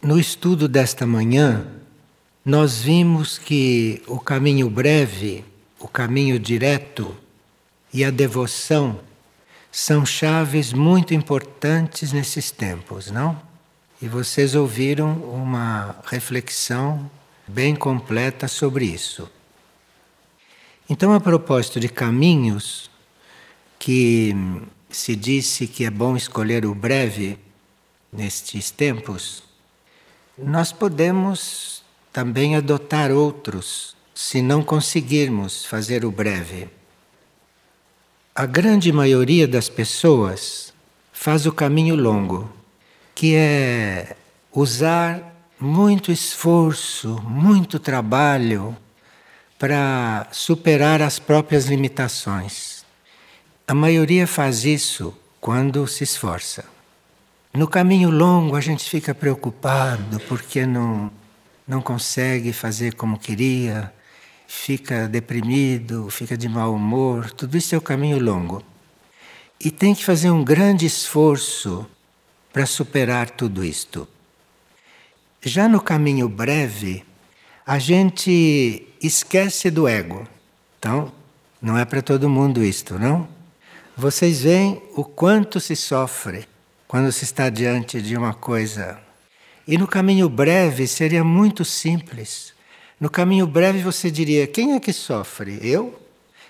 No estudo desta manhã, nós vimos que o caminho breve, o caminho direto e a devoção são chaves muito importantes nesses tempos, não? E vocês ouviram uma reflexão bem completa sobre isso. Então, a propósito de caminhos, que se disse que é bom escolher o breve nestes tempos, nós podemos também adotar outros se não conseguirmos fazer o breve. A grande maioria das pessoas faz o caminho longo, que é usar muito esforço, muito trabalho para superar as próprias limitações. A maioria faz isso quando se esforça. No caminho longo a gente fica preocupado porque não, não consegue fazer como queria, fica deprimido, fica de mau humor. Tudo isso é o caminho longo. E tem que fazer um grande esforço para superar tudo isto. Já no caminho breve, a gente esquece do ego. Então, não é para todo mundo isto, não? Vocês veem o quanto se sofre quando se está diante de uma coisa. E no caminho breve seria muito simples. No caminho breve você diria: quem é que sofre? Eu?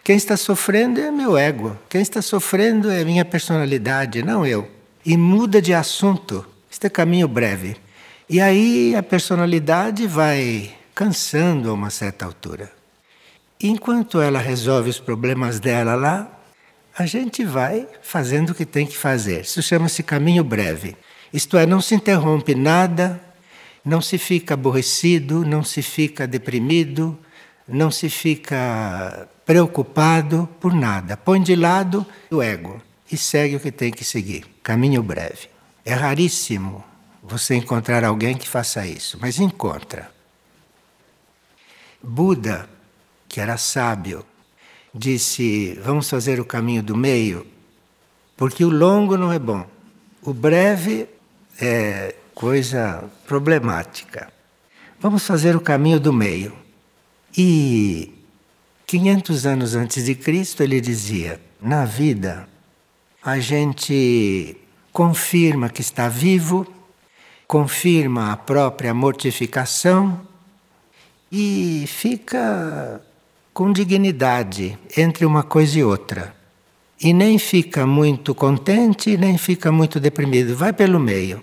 Quem está sofrendo é meu ego. Quem está sofrendo é minha personalidade, não eu. E muda de assunto. Este é caminho breve. E aí a personalidade vai cansando a uma certa altura. Enquanto ela resolve os problemas dela lá, a gente vai fazendo o que tem que fazer. Isso chama-se caminho breve. Isto é, não se interrompe nada, não se fica aborrecido, não se fica deprimido, não se fica preocupado por nada. Põe de lado o ego e segue o que tem que seguir. Caminho breve. É raríssimo você encontrar alguém que faça isso, mas encontra. Buda, que era sábio, disse: Vamos fazer o caminho do meio, porque o longo não é bom, o breve é coisa problemática. Vamos fazer o caminho do meio. E 500 anos antes de Cristo ele dizia: na vida a gente confirma que está vivo confirma a própria mortificação e fica com dignidade entre uma coisa e outra. E nem fica muito contente, nem fica muito deprimido, vai pelo meio.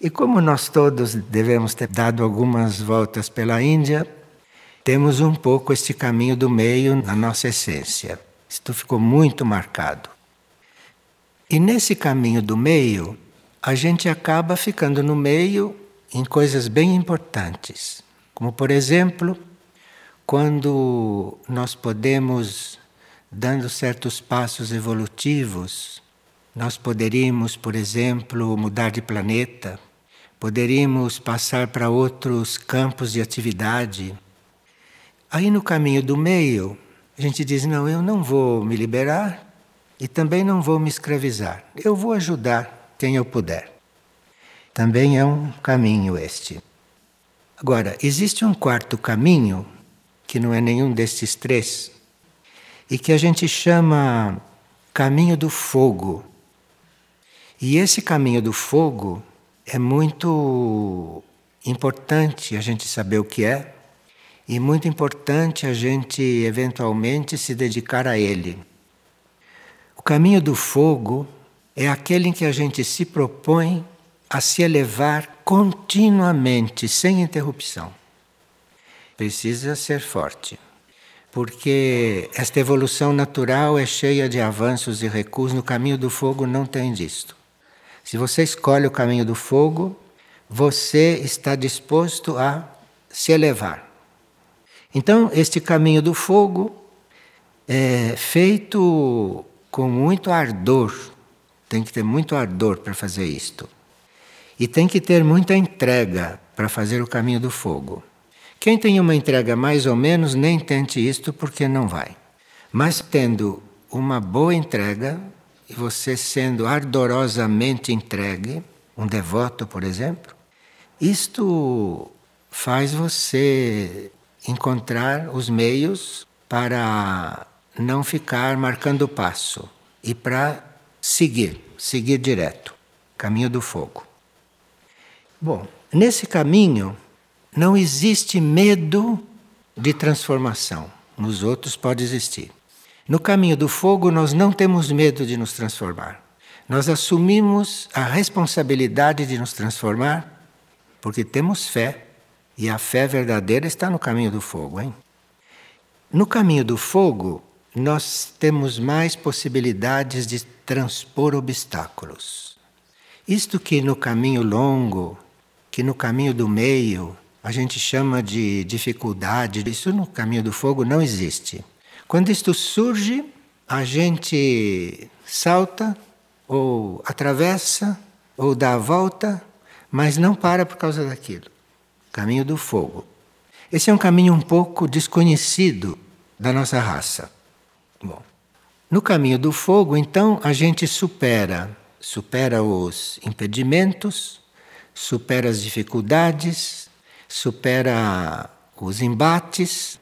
E como nós todos devemos ter dado algumas voltas pela Índia, temos um pouco este caminho do meio na nossa essência. Isto ficou muito marcado. E nesse caminho do meio, a gente acaba ficando no meio em coisas bem importantes. Como, por exemplo, quando nós podemos, dando certos passos evolutivos, nós poderíamos, por exemplo, mudar de planeta, poderíamos passar para outros campos de atividade. Aí no caminho do meio, a gente diz: não, eu não vou me liberar e também não vou me escravizar, eu vou ajudar quem eu puder. Também é um caminho este. Agora, existe um quarto caminho, que não é nenhum destes três, e que a gente chama caminho do fogo. E esse caminho do fogo é muito importante a gente saber o que é, e muito importante a gente eventualmente se dedicar a ele. O caminho do fogo é aquele em que a gente se propõe a se elevar continuamente, sem interrupção. Precisa ser forte, porque esta evolução natural é cheia de avanços e recuos. No caminho do fogo não tem disto. Se você escolhe o caminho do fogo, você está disposto a se elevar. Então, este caminho do fogo é feito com muito ardor, tem que ter muito ardor para fazer isto. E tem que ter muita entrega para fazer o caminho do fogo. Quem tem uma entrega mais ou menos, nem tente isto porque não vai. Mas tendo uma boa entrega, e você sendo ardorosamente entregue, um devoto, por exemplo, Isto faz você encontrar os meios para não ficar marcando passo e para seguir, seguir direto caminho do fogo. Bom, nesse caminho não existe medo de transformação. Nos outros pode existir. No caminho do fogo, nós não temos medo de nos transformar. Nós assumimos a responsabilidade de nos transformar porque temos fé. E a fé verdadeira está no caminho do fogo, hein? No caminho do fogo, nós temos mais possibilidades de transpor obstáculos. Isto que no caminho longo, que no caminho do meio, a gente chama de dificuldade, isso no caminho do fogo não existe. Quando isto surge, a gente salta, ou atravessa, ou dá a volta, mas não para por causa daquilo. Caminho do fogo. Esse é um caminho um pouco desconhecido da nossa raça. Bom, no caminho do fogo, então, a gente supera, supera os impedimentos, supera as dificuldades, supera os embates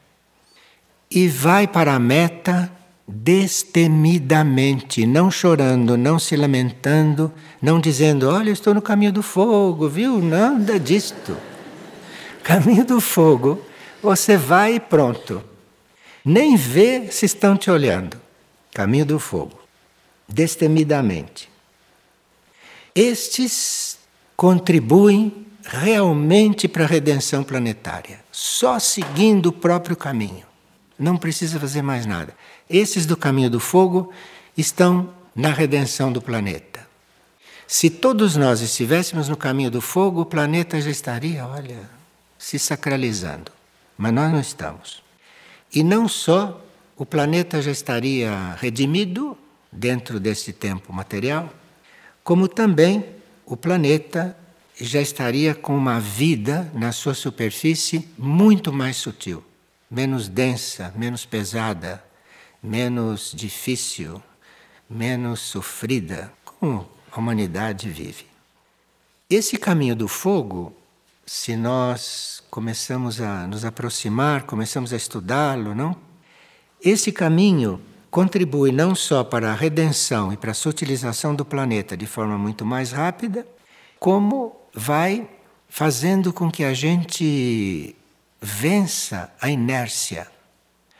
e vai para a meta destemidamente, não chorando, não se lamentando, não dizendo: Olha, estou no caminho do fogo, viu? Nada disto. Caminho do fogo, você vai e pronto. Nem vê se estão te olhando. Caminho do fogo. Destemidamente. Estes contribuem realmente para a redenção planetária, só seguindo o próprio caminho. Não precisa fazer mais nada. Esses do caminho do fogo estão na redenção do planeta. Se todos nós estivéssemos no caminho do fogo, o planeta já estaria, olha, se sacralizando. Mas nós não estamos. E não só o planeta já estaria redimido dentro desse tempo material, como também o planeta já estaria com uma vida na sua superfície muito mais sutil, menos densa, menos pesada, menos difícil, menos sofrida, como a humanidade vive. Esse caminho do fogo, se nós começamos a nos aproximar, começamos a estudá-lo, não? Esse caminho contribui não só para a redenção e para a sutilização do planeta de forma muito mais rápida, como vai fazendo com que a gente vença a inércia.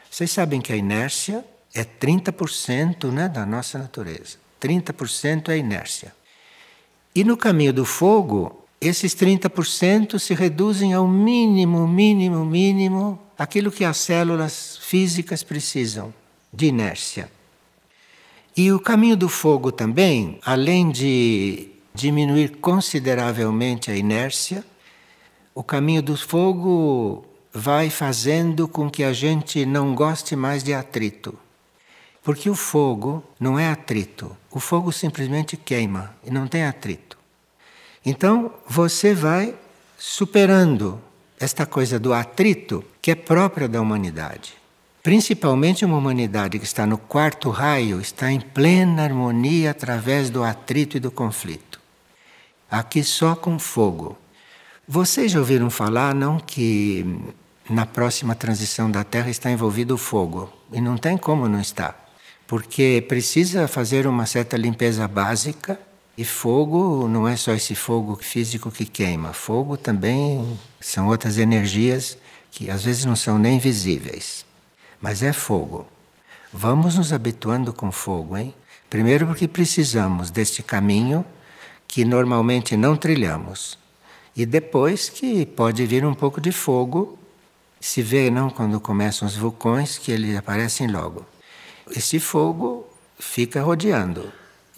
Vocês sabem que a inércia é 30% né, da nossa natureza. 30% é inércia. E no caminho do fogo, esses 30% se reduzem ao mínimo, mínimo, mínimo, aquilo que as células físicas precisam de inércia. E o caminho do fogo também, além de diminuir consideravelmente a inércia, o caminho do fogo vai fazendo com que a gente não goste mais de atrito. Porque o fogo não é atrito, o fogo simplesmente queima e não tem atrito. Então você vai superando esta coisa do atrito que é própria da humanidade. Principalmente uma humanidade que está no quarto raio, está em plena harmonia através do atrito e do conflito aqui só com fogo. Vocês já ouviram falar, não, que na próxima transição da Terra está envolvido o fogo? E não tem como não estar. Porque precisa fazer uma certa limpeza básica. E fogo não é só esse fogo físico que queima. Fogo também são outras energias que às vezes não são nem visíveis. Mas é fogo. Vamos nos habituando com fogo, hein? Primeiro porque precisamos deste caminho que normalmente não trilhamos. E depois que pode vir um pouco de fogo, se vê não quando começam os vulcões que eles aparecem logo. Esse fogo fica rodeando.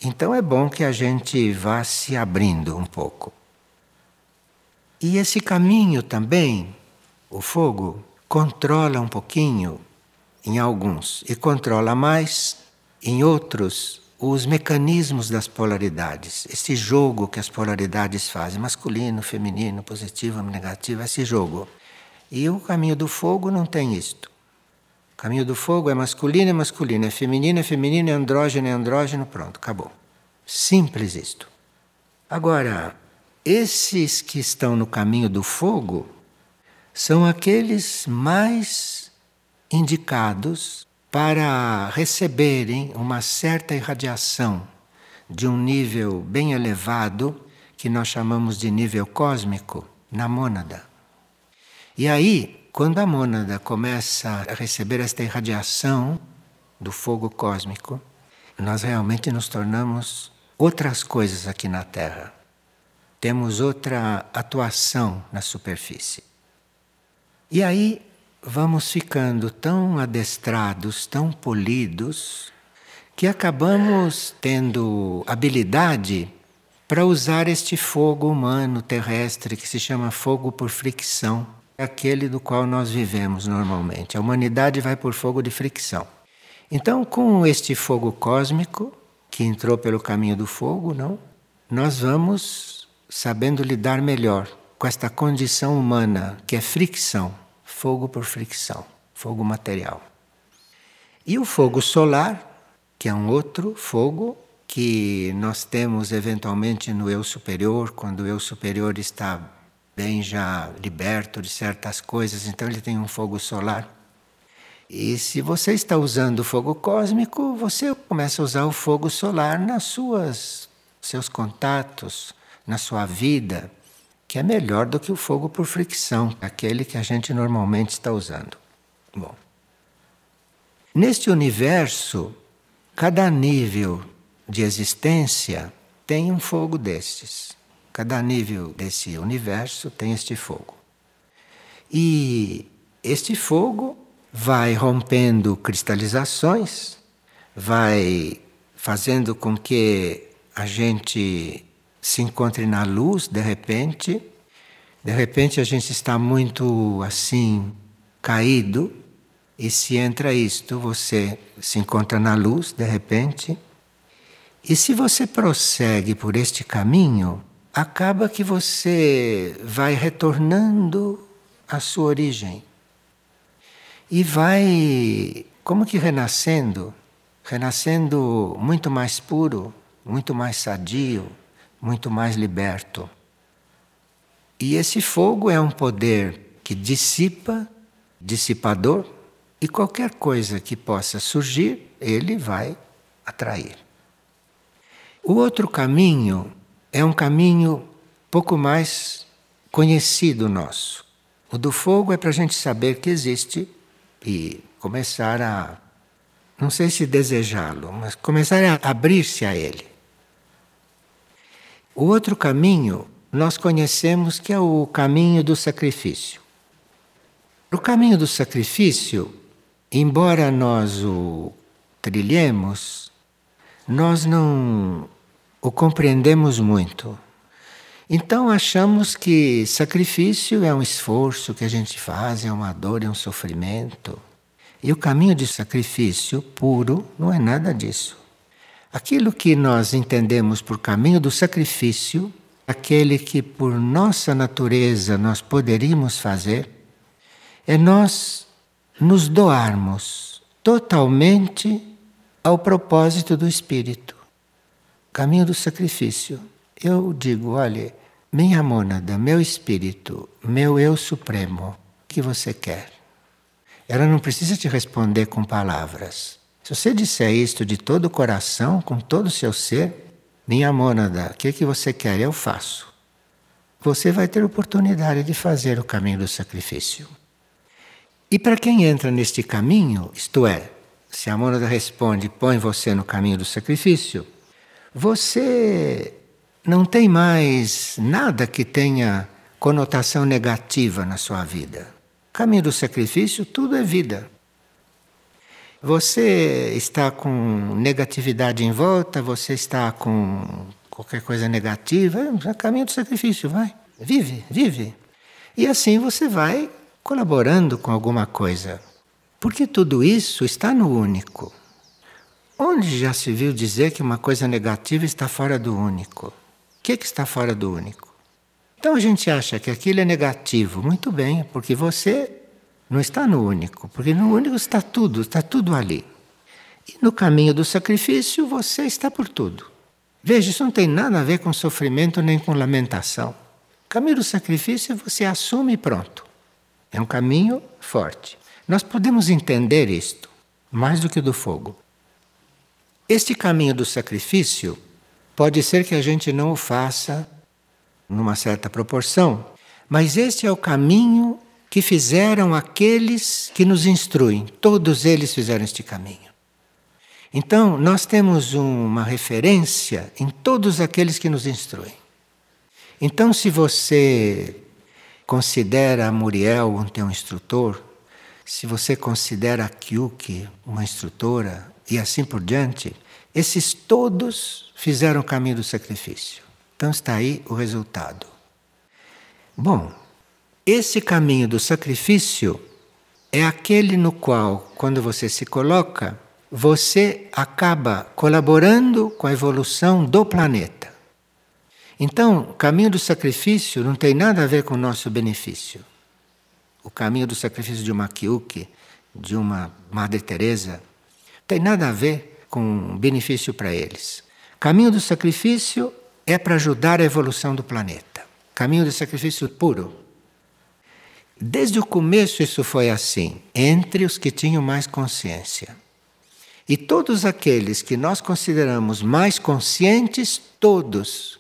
Então é bom que a gente vá se abrindo um pouco. E esse caminho também, o fogo, controla um pouquinho em alguns e controla mais em outros os mecanismos das polaridades, esse jogo que as polaridades fazem, masculino, feminino, positivo, negativo, esse jogo. E o caminho do fogo não tem isto. O caminho do fogo é masculino, é masculino, é feminino, é feminino, é andrógeno, é andrógeno, pronto, acabou. Simples isto. Agora, esses que estão no caminho do fogo são aqueles mais indicados para receberem uma certa irradiação de um nível bem elevado, que nós chamamos de nível cósmico, na mônada. E aí, quando a mônada começa a receber esta irradiação do fogo cósmico, nós realmente nos tornamos outras coisas aqui na Terra. Temos outra atuação na superfície. E aí vamos ficando tão adestrados, tão polidos, que acabamos tendo habilidade para usar este fogo humano terrestre que se chama fogo por fricção, aquele do qual nós vivemos normalmente. A humanidade vai por fogo de fricção. Então, com este fogo cósmico que entrou pelo caminho do fogo, não? Nós vamos sabendo lidar melhor com esta condição humana que é fricção, fogo por fricção, fogo material. E o fogo solar, que é um outro fogo que nós temos eventualmente no eu superior, quando o eu superior está bem já liberto de certas coisas, então ele tem um fogo solar. E se você está usando o fogo cósmico, você começa a usar o fogo solar nas suas seus contatos, na sua vida, que é melhor do que o fogo por fricção, aquele que a gente normalmente está usando. Bom. Neste universo, cada nível de existência tem um fogo destes. Cada nível desse universo tem este fogo. E este fogo vai rompendo cristalizações, vai fazendo com que a gente se encontre na luz de repente. De repente a gente está muito assim, caído, e se entra isto, você se encontra na luz de repente. E se você prossegue por este caminho, acaba que você vai retornando à sua origem e vai como que renascendo, renascendo muito mais puro, muito mais sadio, muito mais liberto. E esse fogo é um poder que dissipa, dissipador, e qualquer coisa que possa surgir, ele vai atrair. O outro caminho é um caminho pouco mais conhecido nosso. O do fogo é para a gente saber que existe e começar a, não sei se desejá-lo, mas começar a abrir-se a ele. O outro caminho nós conhecemos que é o caminho do sacrifício. O caminho do sacrifício, embora nós o trilhemos, nós não o compreendemos muito. Então achamos que sacrifício é um esforço que a gente faz, é uma dor, é um sofrimento. E o caminho de sacrifício puro não é nada disso. Aquilo que nós entendemos por caminho do sacrifício, aquele que por nossa natureza nós poderíamos fazer, é nós nos doarmos totalmente ao propósito do Espírito caminho do sacrifício. Eu digo, olha, minha mônada, meu espírito, meu eu supremo, o que você quer? Ela não precisa te responder com palavras. Se você disser isto de todo o coração, com todo o seu ser, minha mônada, o que, que você quer? Eu faço. Você vai ter oportunidade de fazer o caminho do sacrifício. E para quem entra neste caminho, isto é, se a mônada responde, põe você no caminho do sacrifício, você não tem mais nada que tenha conotação negativa na sua vida. Caminho do sacrifício, tudo é vida. Você está com negatividade em volta, você está com qualquer coisa negativa, é caminho do sacrifício, vai. Vive, vive. E assim você vai colaborando com alguma coisa. Porque tudo isso está no único. Onde já se viu dizer que uma coisa negativa está fora do único? O que, que está fora do único? Então a gente acha que aquilo é negativo. Muito bem, porque você não está no único, porque no único está tudo, está tudo ali. E no caminho do sacrifício você está por tudo. Veja, isso não tem nada a ver com sofrimento nem com lamentação. O caminho do sacrifício você assume e pronto. É um caminho forte. Nós podemos entender isto mais do que do fogo. Este caminho do sacrifício pode ser que a gente não o faça numa certa proporção, mas este é o caminho que fizeram aqueles que nos instruem. Todos eles fizeram este caminho. Então, nós temos uma referência em todos aqueles que nos instruem. Então, se você considera Muriel um teu instrutor, se você considera a Kyuki uma instrutora e assim por diante, esses todos fizeram o caminho do sacrifício. Então está aí o resultado. Bom, esse caminho do sacrifício é aquele no qual, quando você se coloca, você acaba colaborando com a evolução do planeta. Então, o caminho do sacrifício não tem nada a ver com o nosso benefício. O caminho do sacrifício de uma Kyuki, de uma Madre Teresa, tem nada a ver com benefício para eles. Caminho do sacrifício é para ajudar a evolução do planeta. Caminho do sacrifício puro. Desde o começo isso foi assim, entre os que tinham mais consciência. E todos aqueles que nós consideramos mais conscientes, todos,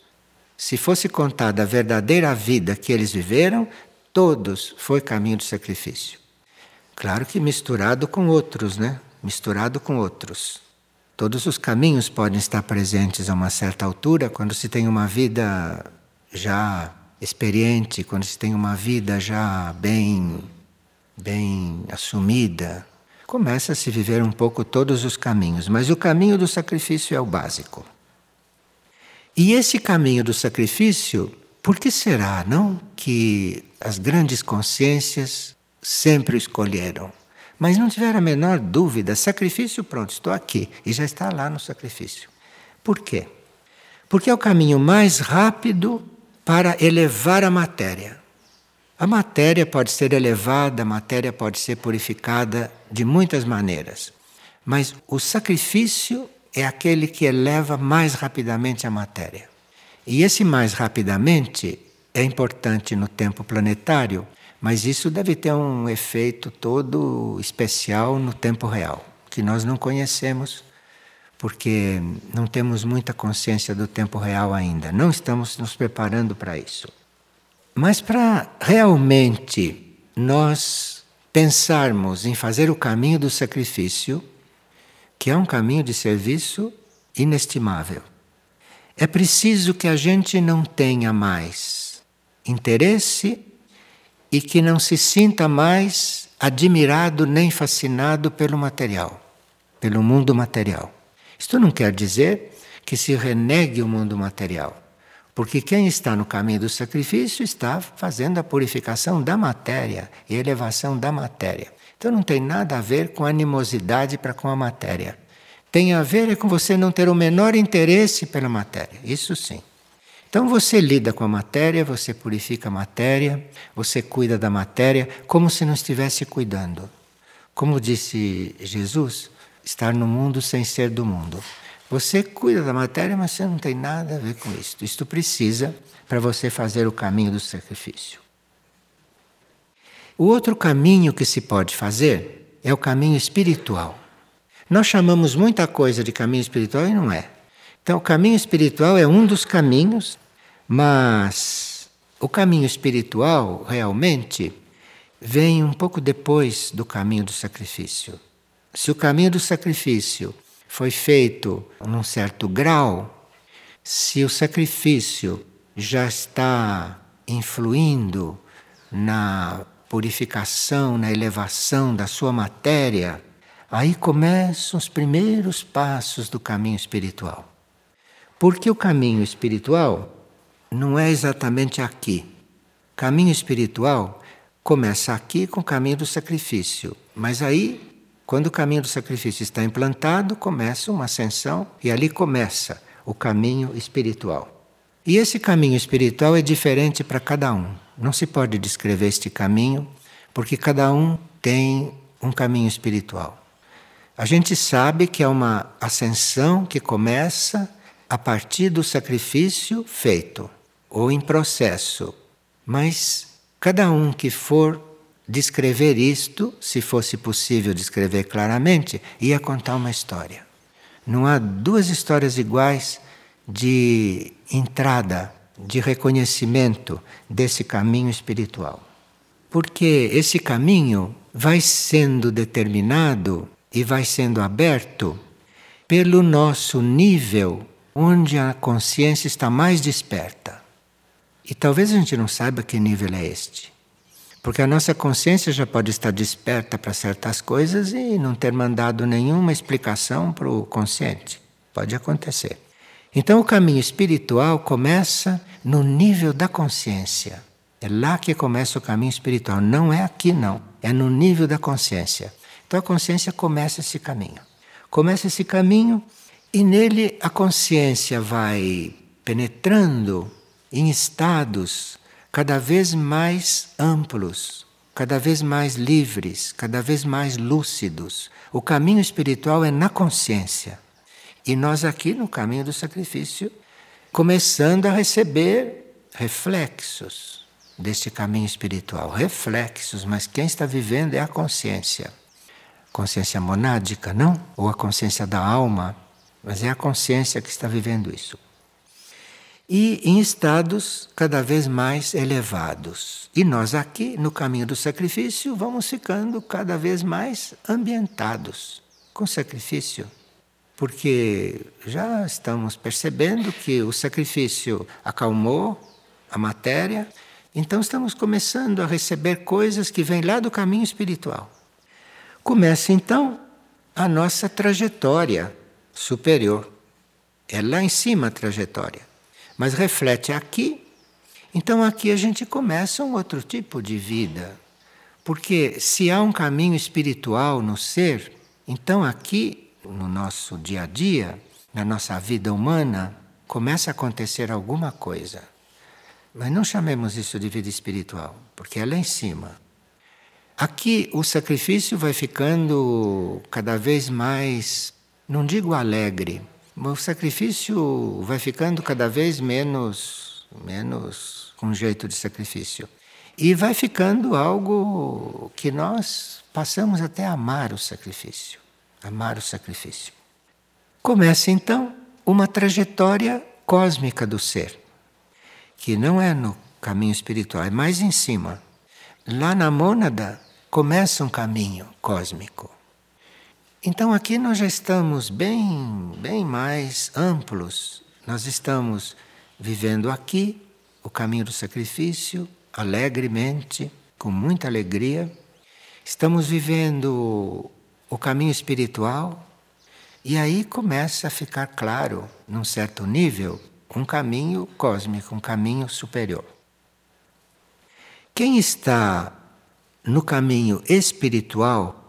se fosse contada a verdadeira vida que eles viveram, todos foi caminho de sacrifício. Claro que misturado com outros, né? Misturado com outros. Todos os caminhos podem estar presentes a uma certa altura quando se tem uma vida já experiente, quando se tem uma vida já bem bem assumida, começa a se viver um pouco todos os caminhos, mas o caminho do sacrifício é o básico. E esse caminho do sacrifício, por que será, não, que as grandes consciências sempre o escolheram? Mas não tiveram a menor dúvida, sacrifício, pronto, estou aqui e já está lá no sacrifício. Por quê? Porque é o caminho mais rápido para elevar a matéria. A matéria pode ser elevada, a matéria pode ser purificada de muitas maneiras, mas o sacrifício é aquele que eleva mais rapidamente a matéria. E esse mais rapidamente é importante no tempo planetário, mas isso deve ter um efeito todo especial no tempo real, que nós não conhecemos, porque não temos muita consciência do tempo real ainda. Não estamos nos preparando para isso. Mas para realmente nós pensarmos em fazer o caminho do sacrifício, que é um caminho de serviço inestimável, é preciso que a gente não tenha mais interesse e que não se sinta mais admirado nem fascinado pelo material, pelo mundo material. Isto não quer dizer que se renegue o mundo material. Porque quem está no caminho do sacrifício está fazendo a purificação da matéria e elevação da matéria. Então não tem nada a ver com animosidade para com a matéria. Tem a ver é com você não ter o menor interesse pela matéria. Isso sim. Então você lida com a matéria, você purifica a matéria, você cuida da matéria como se não estivesse cuidando. Como disse Jesus, estar no mundo sem ser do mundo. Você cuida da matéria, mas você não tem nada a ver com isso. Isto precisa para você fazer o caminho do sacrifício. O outro caminho que se pode fazer é o caminho espiritual. Nós chamamos muita coisa de caminho espiritual e não é. Então, o caminho espiritual é um dos caminhos, mas o caminho espiritual realmente vem um pouco depois do caminho do sacrifício. Se o caminho do sacrifício foi feito num certo grau, se o sacrifício já está influindo na purificação, na elevação da sua matéria, aí começam os primeiros passos do caminho espiritual. Porque o caminho espiritual não é exatamente aqui. Caminho espiritual começa aqui com o caminho do sacrifício, mas aí quando o caminho do sacrifício está implantado, começa uma ascensão e ali começa o caminho espiritual. E esse caminho espiritual é diferente para cada um. Não se pode descrever este caminho, porque cada um tem um caminho espiritual. A gente sabe que é uma ascensão que começa a partir do sacrifício feito ou em processo. Mas cada um que for descrever isto, se fosse possível descrever claramente, ia contar uma história. Não há duas histórias iguais de entrada, de reconhecimento desse caminho espiritual. Porque esse caminho vai sendo determinado e vai sendo aberto pelo nosso nível onde a consciência está mais desperta. E talvez a gente não saiba que nível é este. Porque a nossa consciência já pode estar desperta para certas coisas e não ter mandado nenhuma explicação para o consciente. Pode acontecer. Então o caminho espiritual começa no nível da consciência. É lá que começa o caminho espiritual. Não é aqui, não. É no nível da consciência. Então a consciência começa esse caminho. Começa esse caminho e nele a consciência vai penetrando em estados cada vez mais amplos, cada vez mais livres, cada vez mais lúcidos. O caminho espiritual é na consciência. E nós aqui no caminho do sacrifício, começando a receber reflexos deste caminho espiritual, reflexos, mas quem está vivendo é a consciência. Consciência monádica, não? Ou a consciência da alma, mas é a consciência que está vivendo isso e em estados cada vez mais elevados. E nós aqui, no caminho do sacrifício, vamos ficando cada vez mais ambientados com sacrifício. Porque já estamos percebendo que o sacrifício acalmou a matéria, então estamos começando a receber coisas que vêm lá do caminho espiritual. Começa então a nossa trajetória superior. É lá em cima a trajetória mas reflete aqui. Então aqui a gente começa um outro tipo de vida. Porque se há um caminho espiritual no ser, então aqui, no nosso dia a dia, na nossa vida humana, começa a acontecer alguma coisa. Mas não chamemos isso de vida espiritual, porque é lá em cima. Aqui o sacrifício vai ficando cada vez mais, não digo alegre, o sacrifício vai ficando cada vez menos, menos com jeito de sacrifício. E vai ficando algo que nós passamos até a amar o sacrifício. Amar o sacrifício. Começa então uma trajetória cósmica do ser, que não é no caminho espiritual, é mais em cima. Lá na mônada começa um caminho cósmico. Então aqui nós já estamos bem, bem mais amplos. Nós estamos vivendo aqui o caminho do sacrifício alegremente, com muita alegria. Estamos vivendo o caminho espiritual e aí começa a ficar claro, num certo nível, um caminho cósmico, um caminho superior. Quem está no caminho espiritual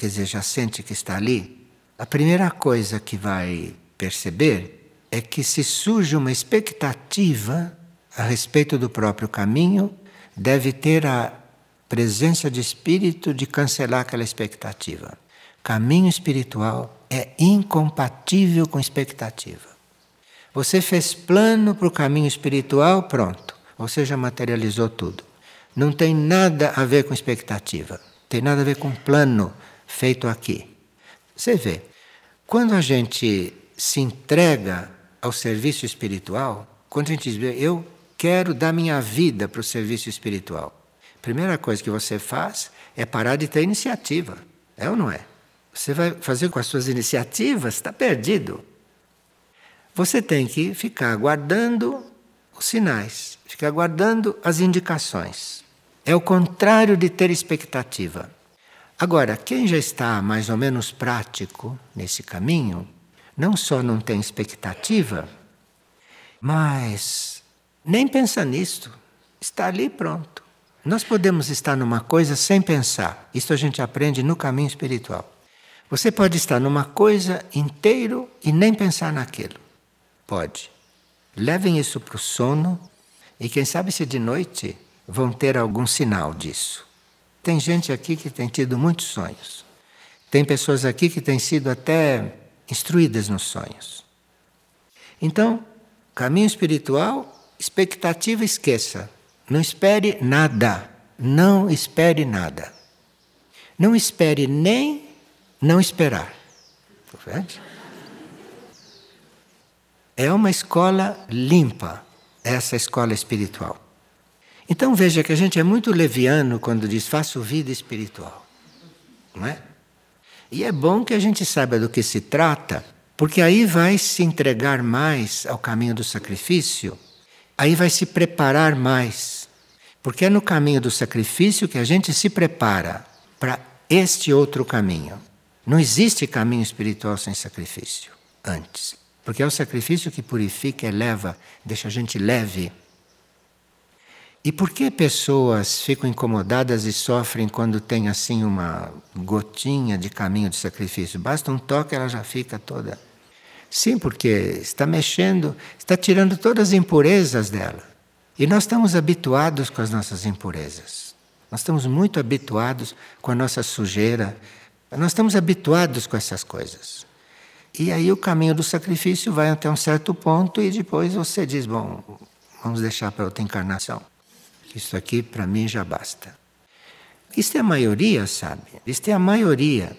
quer dizer, já sente que está ali, a primeira coisa que vai perceber é que se surge uma expectativa a respeito do próprio caminho, deve ter a presença de espírito de cancelar aquela expectativa. Caminho espiritual é incompatível com expectativa. Você fez plano para o caminho espiritual, pronto. Você já materializou tudo. Não tem nada a ver com expectativa. Tem nada a ver com plano feito aqui. Você vê, quando a gente se entrega ao serviço espiritual, quando a gente diz, eu quero dar minha vida para o serviço espiritual, a primeira coisa que você faz é parar de ter iniciativa. É ou não é? Você vai fazer com as suas iniciativas, está perdido. Você tem que ficar guardando os sinais, ficar guardando as indicações. É o contrário de ter expectativa. Agora, quem já está mais ou menos prático nesse caminho, não só não tem expectativa, mas nem pensa nisto. Está ali pronto. Nós podemos estar numa coisa sem pensar. Isso a gente aprende no caminho espiritual. Você pode estar numa coisa inteiro e nem pensar naquilo. Pode. Levem isso para o sono e quem sabe se de noite vão ter algum sinal disso. Tem gente aqui que tem tido muitos sonhos. Tem pessoas aqui que têm sido até instruídas nos sonhos. Então, caminho espiritual, expectativa esqueça. Não espere nada. Não espere nada. Não espere nem não esperar. É uma escola limpa, essa escola espiritual. Então veja que a gente é muito leviano quando diz faço vida espiritual. Não é? E é bom que a gente saiba do que se trata, porque aí vai se entregar mais ao caminho do sacrifício, aí vai se preparar mais. Porque é no caminho do sacrifício que a gente se prepara para este outro caminho. Não existe caminho espiritual sem sacrifício antes. Porque é o sacrifício que purifica, eleva, deixa a gente leve. E por que pessoas ficam incomodadas e sofrem quando tem assim uma gotinha de caminho de sacrifício? Basta um toque, ela já fica toda. Sim, porque está mexendo, está tirando todas as impurezas dela. E nós estamos habituados com as nossas impurezas. Nós estamos muito habituados com a nossa sujeira. Nós estamos habituados com essas coisas. E aí o caminho do sacrifício vai até um certo ponto e depois você diz: bom, vamos deixar para outra encarnação. Isso aqui para mim já basta. Isto é a maioria, sabe? Isto é a maioria.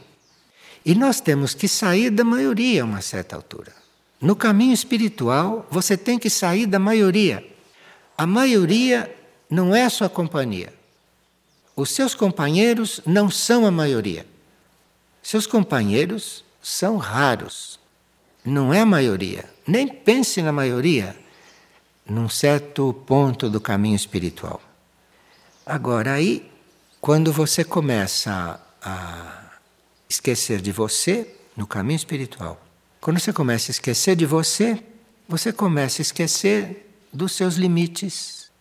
E nós temos que sair da maioria a uma certa altura. No caminho espiritual, você tem que sair da maioria. A maioria não é a sua companhia. Os seus companheiros não são a maioria. Seus companheiros são raros. Não é a maioria. Nem pense na maioria num certo ponto do caminho espiritual. Agora, aí, quando você começa a esquecer de você no caminho espiritual, quando você começa a esquecer de você, você começa a esquecer dos seus limites,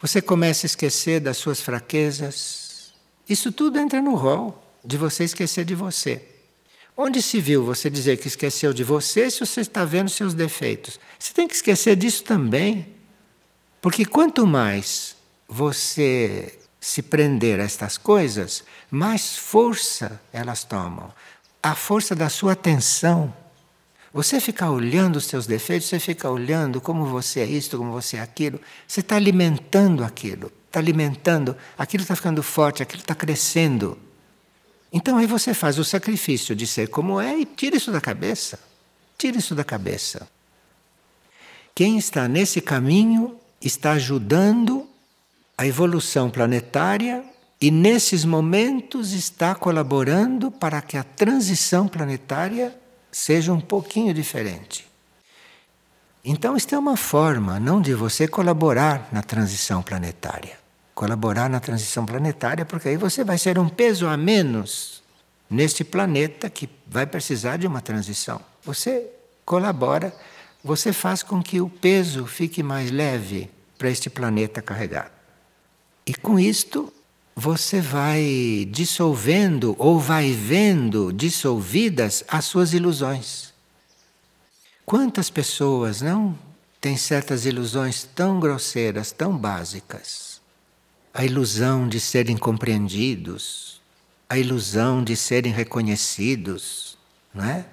você começa a esquecer das suas fraquezas. Isso tudo entra no rol de você esquecer de você. Onde se viu você dizer que esqueceu de você se você está vendo seus defeitos? Você tem que esquecer disso também. Porque quanto mais você se prender a estas coisas, mais força elas tomam. A força da sua atenção. Você fica olhando os seus defeitos, você fica olhando como você é isto, como você é aquilo. Você está alimentando aquilo, está alimentando, aquilo está ficando forte, aquilo está crescendo. Então aí você faz o sacrifício de ser como é e tira isso da cabeça. Tira isso da cabeça. Quem está nesse caminho está ajudando a evolução planetária e nesses momentos está colaborando para que a transição planetária seja um pouquinho diferente. Então, isto é uma forma não de você colaborar na transição planetária, colaborar na transição planetária, porque aí você vai ser um peso a menos neste planeta que vai precisar de uma transição. Você colabora, você faz com que o peso fique mais leve para este planeta carregar. E com isto, você vai dissolvendo ou vai vendo dissolvidas as suas ilusões. Quantas pessoas não têm certas ilusões tão grosseiras, tão básicas? A ilusão de serem compreendidos, a ilusão de serem reconhecidos, não é?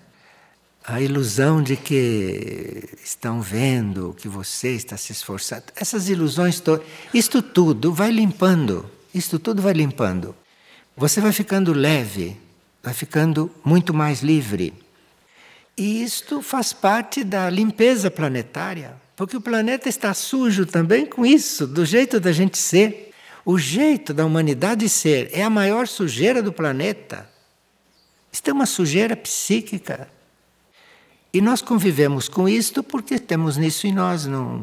A ilusão de que estão vendo que você está se esforçando. Essas ilusões todas, isto tudo vai limpando, isto tudo vai limpando. Você vai ficando leve, vai ficando muito mais livre. E isto faz parte da limpeza planetária, porque o planeta está sujo também com isso, do jeito da gente ser. O jeito da humanidade ser é a maior sujeira do planeta. Isto é uma sujeira psíquica. E nós convivemos com isto porque temos nisso em nós, não,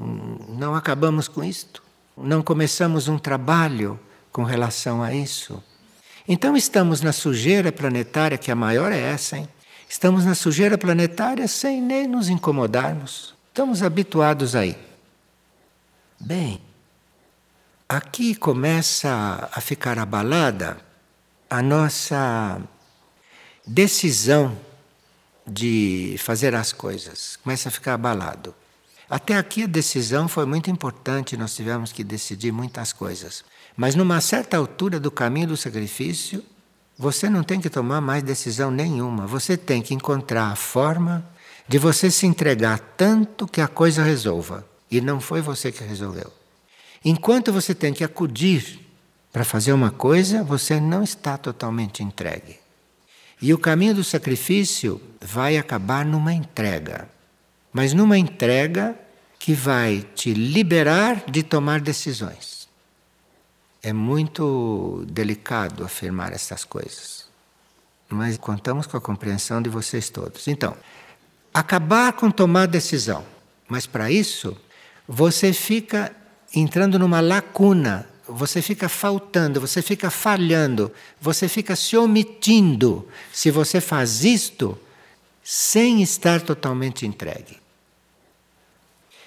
não acabamos com isto. Não começamos um trabalho com relação a isso. Então estamos na sujeira planetária, que a maior é essa, hein? Estamos na sujeira planetária sem nem nos incomodarmos. Estamos habituados aí. Bem, Aqui começa a ficar abalada a nossa decisão de fazer as coisas. Começa a ficar abalado. Até aqui a decisão foi muito importante, nós tivemos que decidir muitas coisas. Mas numa certa altura do caminho do sacrifício, você não tem que tomar mais decisão nenhuma. Você tem que encontrar a forma de você se entregar tanto que a coisa resolva. E não foi você que resolveu. Enquanto você tem que acudir para fazer uma coisa, você não está totalmente entregue. E o caminho do sacrifício vai acabar numa entrega. Mas numa entrega que vai te liberar de tomar decisões. É muito delicado afirmar essas coisas. Mas contamos com a compreensão de vocês todos. Então, acabar com tomar decisão. Mas para isso, você fica entrando numa lacuna, você fica faltando, você fica falhando, você fica se omitindo se você faz isto sem estar totalmente entregue.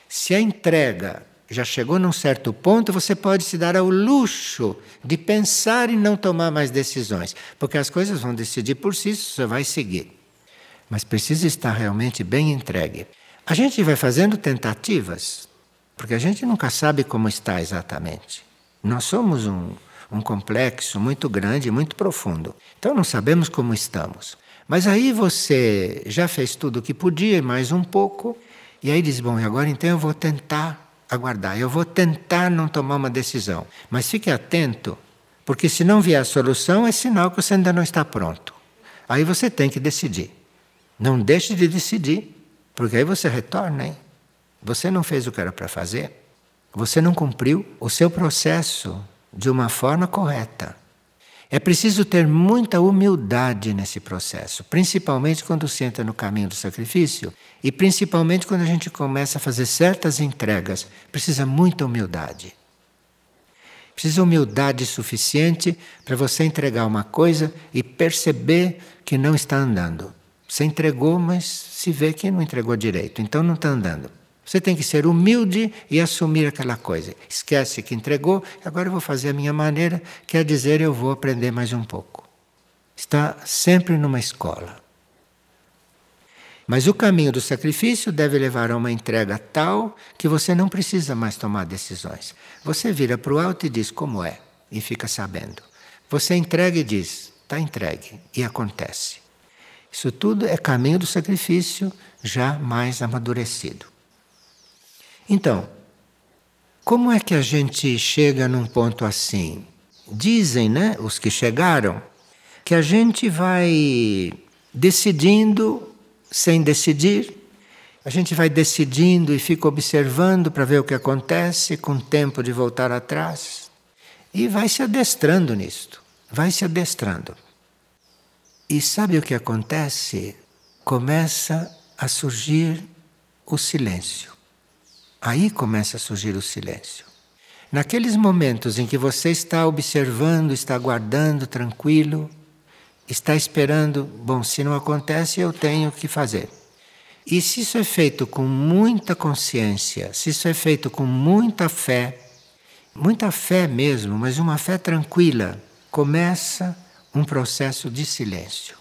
Se a entrega já chegou num certo ponto, você pode se dar ao luxo de pensar e não tomar mais decisões, porque as coisas vão decidir por si, você vai seguir. Mas precisa estar realmente bem entregue. A gente vai fazendo tentativas, porque a gente nunca sabe como está exatamente. Nós somos um, um complexo muito grande, muito profundo. Então não sabemos como estamos. Mas aí você já fez tudo o que podia, mais um pouco, e aí diz: bom, e agora então eu vou tentar aguardar, eu vou tentar não tomar uma decisão. Mas fique atento, porque se não vier a solução, é sinal que você ainda não está pronto. Aí você tem que decidir. Não deixe de decidir, porque aí você retorna, hein? Você não fez o que era para fazer. Você não cumpriu o seu processo de uma forma correta. É preciso ter muita humildade nesse processo, principalmente quando se entra no caminho do sacrifício e principalmente quando a gente começa a fazer certas entregas. Precisa muita humildade. Precisa humildade suficiente para você entregar uma coisa e perceber que não está andando. Você entregou, mas se vê que não entregou direito, então não está andando. Você tem que ser humilde e assumir aquela coisa. Esquece que entregou, agora eu vou fazer a minha maneira, quer dizer, eu vou aprender mais um pouco. Está sempre numa escola. Mas o caminho do sacrifício deve levar a uma entrega tal que você não precisa mais tomar decisões. Você vira para o alto e diz como é, e fica sabendo. Você entrega e diz, está entregue, e acontece. Isso tudo é caminho do sacrifício já mais amadurecido. Então, como é que a gente chega num ponto assim? Dizem, né, os que chegaram, que a gente vai decidindo sem decidir, a gente vai decidindo e fica observando para ver o que acontece, com tempo de voltar atrás, e vai se adestrando nisto, vai se adestrando. E sabe o que acontece? Começa a surgir o silêncio. Aí começa a surgir o silêncio. Naqueles momentos em que você está observando, está aguardando tranquilo, está esperando, bom, se não acontece, eu tenho que fazer. E se isso é feito com muita consciência, se isso é feito com muita fé, muita fé mesmo, mas uma fé tranquila, começa um processo de silêncio.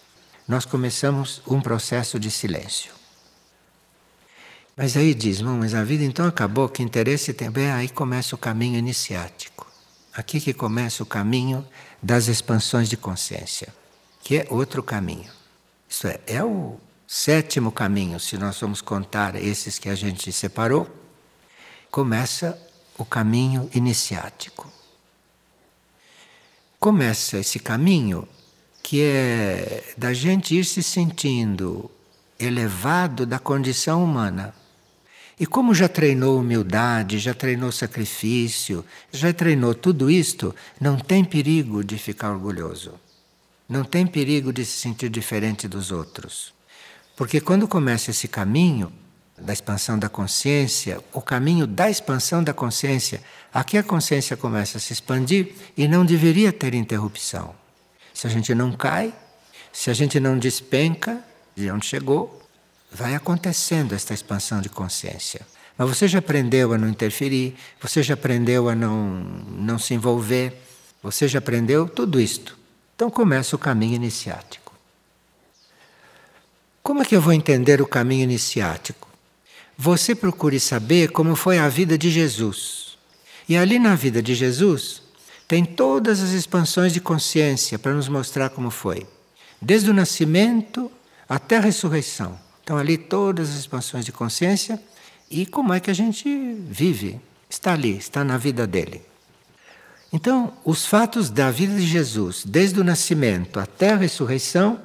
Nós começamos um processo de silêncio. Mas aí diz, mas a vida então acabou, que interesse tem? Bem, aí começa o caminho iniciático. Aqui que começa o caminho das expansões de consciência, que é outro caminho. Isto é, é o sétimo caminho, se nós vamos contar esses que a gente separou, começa o caminho iniciático. Começa esse caminho que é da gente ir se sentindo elevado da condição humana. E como já treinou humildade, já treinou sacrifício, já treinou tudo isto, não tem perigo de ficar orgulhoso. Não tem perigo de se sentir diferente dos outros. Porque quando começa esse caminho da expansão da consciência, o caminho da expansão da consciência, aqui a consciência começa a se expandir e não deveria ter interrupção. Se a gente não cai, se a gente não despenca de onde chegou, vai acontecendo esta expansão de consciência. Mas você já aprendeu a não interferir, você já aprendeu a não, não se envolver, você já aprendeu tudo isto. Então começa o caminho iniciático. Como é que eu vou entender o caminho iniciático? Você procure saber como foi a vida de Jesus. E ali na vida de Jesus tem todas as expansões de consciência para nos mostrar como foi. Desde o nascimento até a ressurreição. Estão ali todas as expansões de consciência e como é que a gente vive. Está ali, está na vida dele. Então, os fatos da vida de Jesus, desde o nascimento até a ressurreição,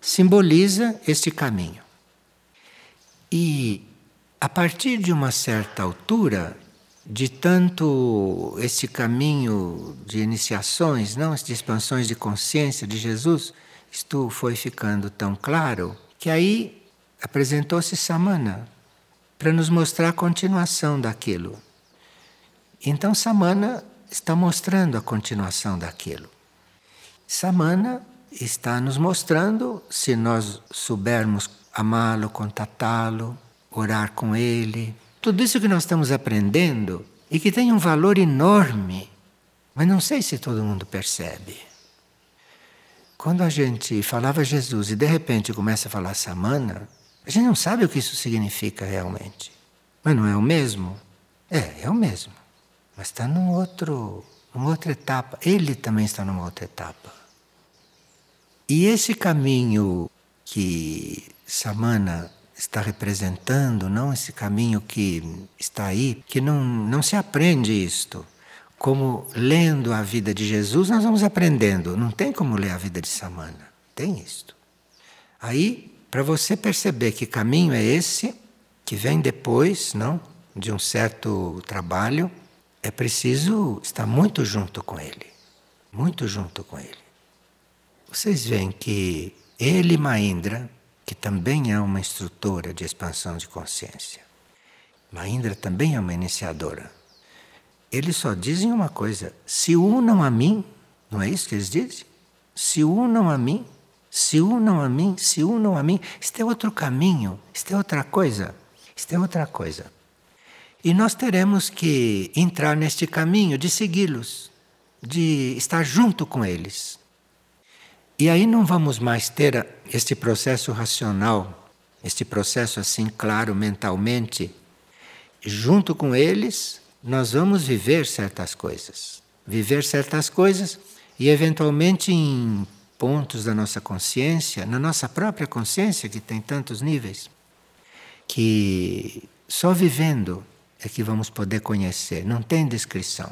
simboliza este caminho. E a partir de uma certa altura, de tanto esse caminho de iniciações, não de expansões de consciência de Jesus, isto foi ficando tão claro que aí apresentou-se Samana para nos mostrar a continuação daquilo. Então Samana está mostrando a continuação daquilo. Samana está nos mostrando, se nós soubermos amá-lo, contatá-lo, orar com ele, tudo isso que nós estamos aprendendo e que tem um valor enorme, mas não sei se todo mundo percebe. Quando a gente falava Jesus e de repente começa a falar Samana, a gente não sabe o que isso significa realmente. Mas não é o mesmo? É, é o mesmo. Mas está num outro, numa outra etapa. Ele também está numa outra etapa. E esse caminho que Samana está representando, não esse caminho que está aí, que não, não se aprende isto. Como lendo a vida de Jesus, nós vamos aprendendo. Não tem como ler a vida de Samana. Tem isto. Aí, para você perceber que caminho é esse, que vem depois, não, de um certo trabalho, é preciso estar muito junto com ele. Muito junto com ele. Vocês veem que ele, Maindra, que também é uma instrutora de expansão de consciência. Mahindra também é uma iniciadora. Eles só dizem uma coisa: se unam a mim, não é isso que eles dizem? Se unam a mim, se unam a mim, se unam a mim. Isto é outro caminho, isto é outra coisa, isto é outra coisa. E nós teremos que entrar neste caminho de segui-los, de estar junto com eles. E aí não vamos mais ter este processo racional, este processo assim claro mentalmente. Junto com eles, nós vamos viver certas coisas. Viver certas coisas e, eventualmente, em pontos da nossa consciência, na nossa própria consciência, que tem tantos níveis, que só vivendo é que vamos poder conhecer, não tem descrição.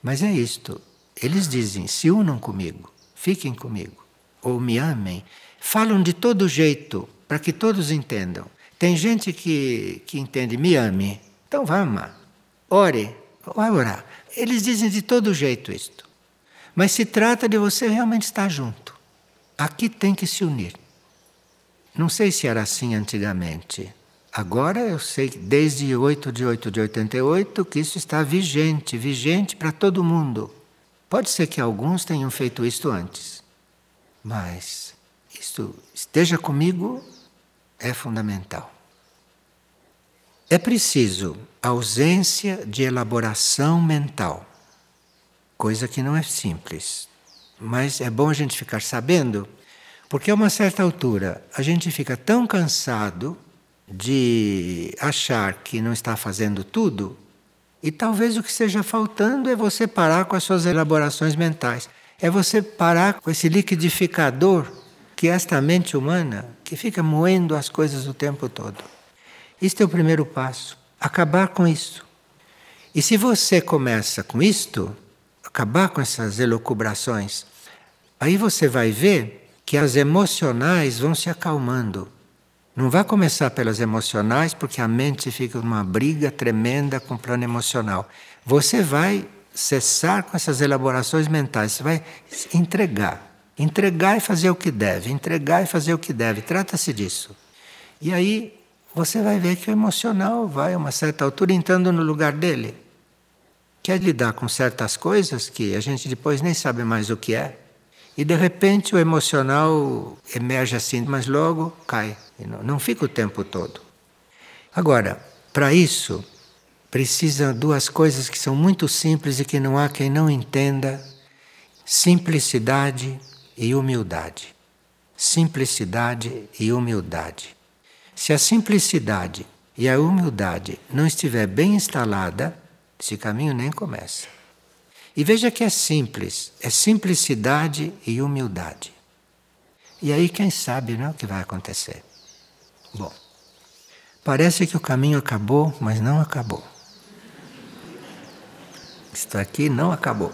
Mas é isto. Eles dizem: se unam comigo fiquem comigo, ou me amem. Falam de todo jeito, para que todos entendam. Tem gente que, que entende, me ame, então vai amar. Ore, vai orar. Eles dizem de todo jeito isto. Mas se trata de você realmente estar junto. Aqui tem que se unir. Não sei se era assim antigamente. Agora eu sei desde 8 de 8 de 88 que isso está vigente, vigente para todo mundo. Pode ser que alguns tenham feito isto antes, mas isto esteja comigo é fundamental. É preciso ausência de elaboração mental, coisa que não é simples, mas é bom a gente ficar sabendo, porque a uma certa altura a gente fica tão cansado de achar que não está fazendo tudo e talvez o que esteja faltando é você parar com as suas elaborações mentais. É você parar com esse liquidificador que é esta mente humana que fica moendo as coisas o tempo todo. Este é o primeiro passo. Acabar com isso. E se você começa com isto, acabar com essas elucubrações, aí você vai ver que as emocionais vão se acalmando. Não vá começar pelas emocionais, porque a mente fica numa briga tremenda com o plano emocional. Você vai cessar com essas elaborações mentais, você vai entregar. Entregar e fazer o que deve, entregar e fazer o que deve. Trata-se disso. E aí você vai ver que o emocional vai, a uma certa altura, entrando no lugar dele. Quer lidar com certas coisas que a gente depois nem sabe mais o que é. E de repente o emocional emerge assim, mas logo cai. Não, não fica o tempo todo. Agora, para isso, precisa duas coisas que são muito simples e que não há quem não entenda: simplicidade e humildade. Simplicidade e humildade. Se a simplicidade e a humildade não estiver bem instalada, esse caminho nem começa. E veja que é simples, é simplicidade e humildade. E aí quem sabe não, é o que vai acontecer. Bom, parece que o caminho acabou, mas não acabou. Isto aqui não acabou.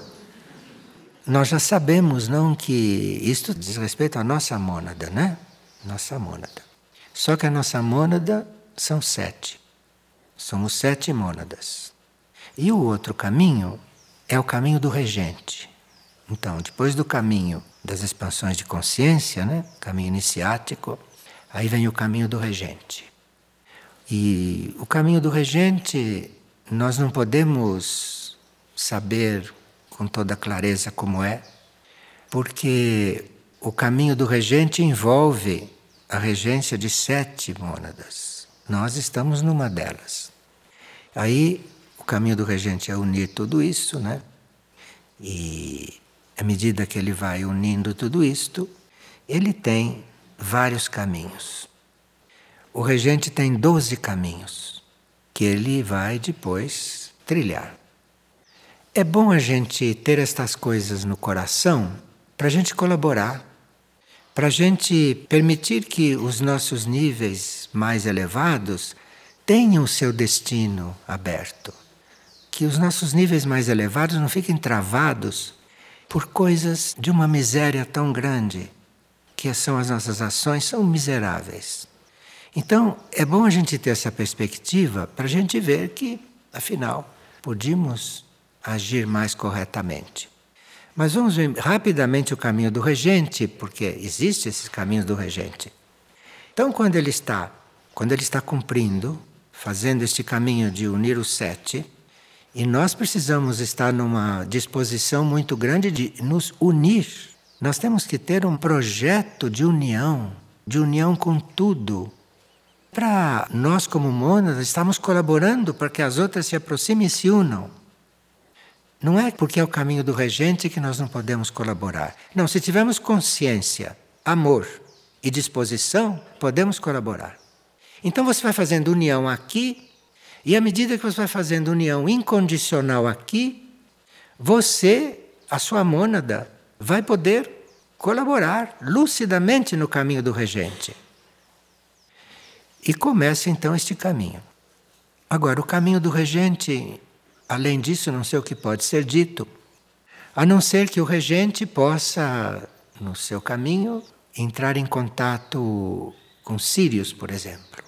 Nós já sabemos, não, que isto diz respeito à nossa mônada, né? Nossa mônada. Só que a nossa mônada são sete. Somos sete mônadas. E o outro caminho é o caminho do regente. Então, depois do caminho das expansões de consciência, né? caminho iniciático, aí vem o caminho do regente. E o caminho do regente, nós não podemos saber com toda clareza como é, porque o caminho do regente envolve a regência de sete mônadas. Nós estamos numa delas. Aí o caminho do regente é unir tudo isso, né? E à medida que ele vai unindo tudo isto, ele tem vários caminhos. O regente tem doze caminhos que ele vai depois trilhar. É bom a gente ter estas coisas no coração para a gente colaborar, para a gente permitir que os nossos níveis mais elevados tenham o seu destino aberto. Que os nossos níveis mais elevados não fiquem travados por coisas de uma miséria tão grande, que são as nossas ações, são miseráveis. Então, é bom a gente ter essa perspectiva para a gente ver que, afinal, podíamos agir mais corretamente. Mas vamos ver rapidamente o caminho do regente, porque existe esse caminho do regente. Então, quando ele está, quando ele está cumprindo, fazendo este caminho de unir os sete, e nós precisamos estar numa disposição muito grande de nos unir. Nós temos que ter um projeto de união, de união com tudo. Para nós, como mônadas, estamos colaborando para que as outras se aproximem e se unam. Não é porque é o caminho do regente que nós não podemos colaborar. Não, se tivermos consciência, amor e disposição, podemos colaborar. Então você vai fazendo união aqui, e à medida que você vai fazendo união incondicional aqui, você, a sua mônada, vai poder colaborar lucidamente no caminho do regente. E começa então este caminho. Agora, o caminho do regente Além disso, não sei o que pode ser dito, a não ser que o regente possa, no seu caminho, entrar em contato com Sírios, por exemplo,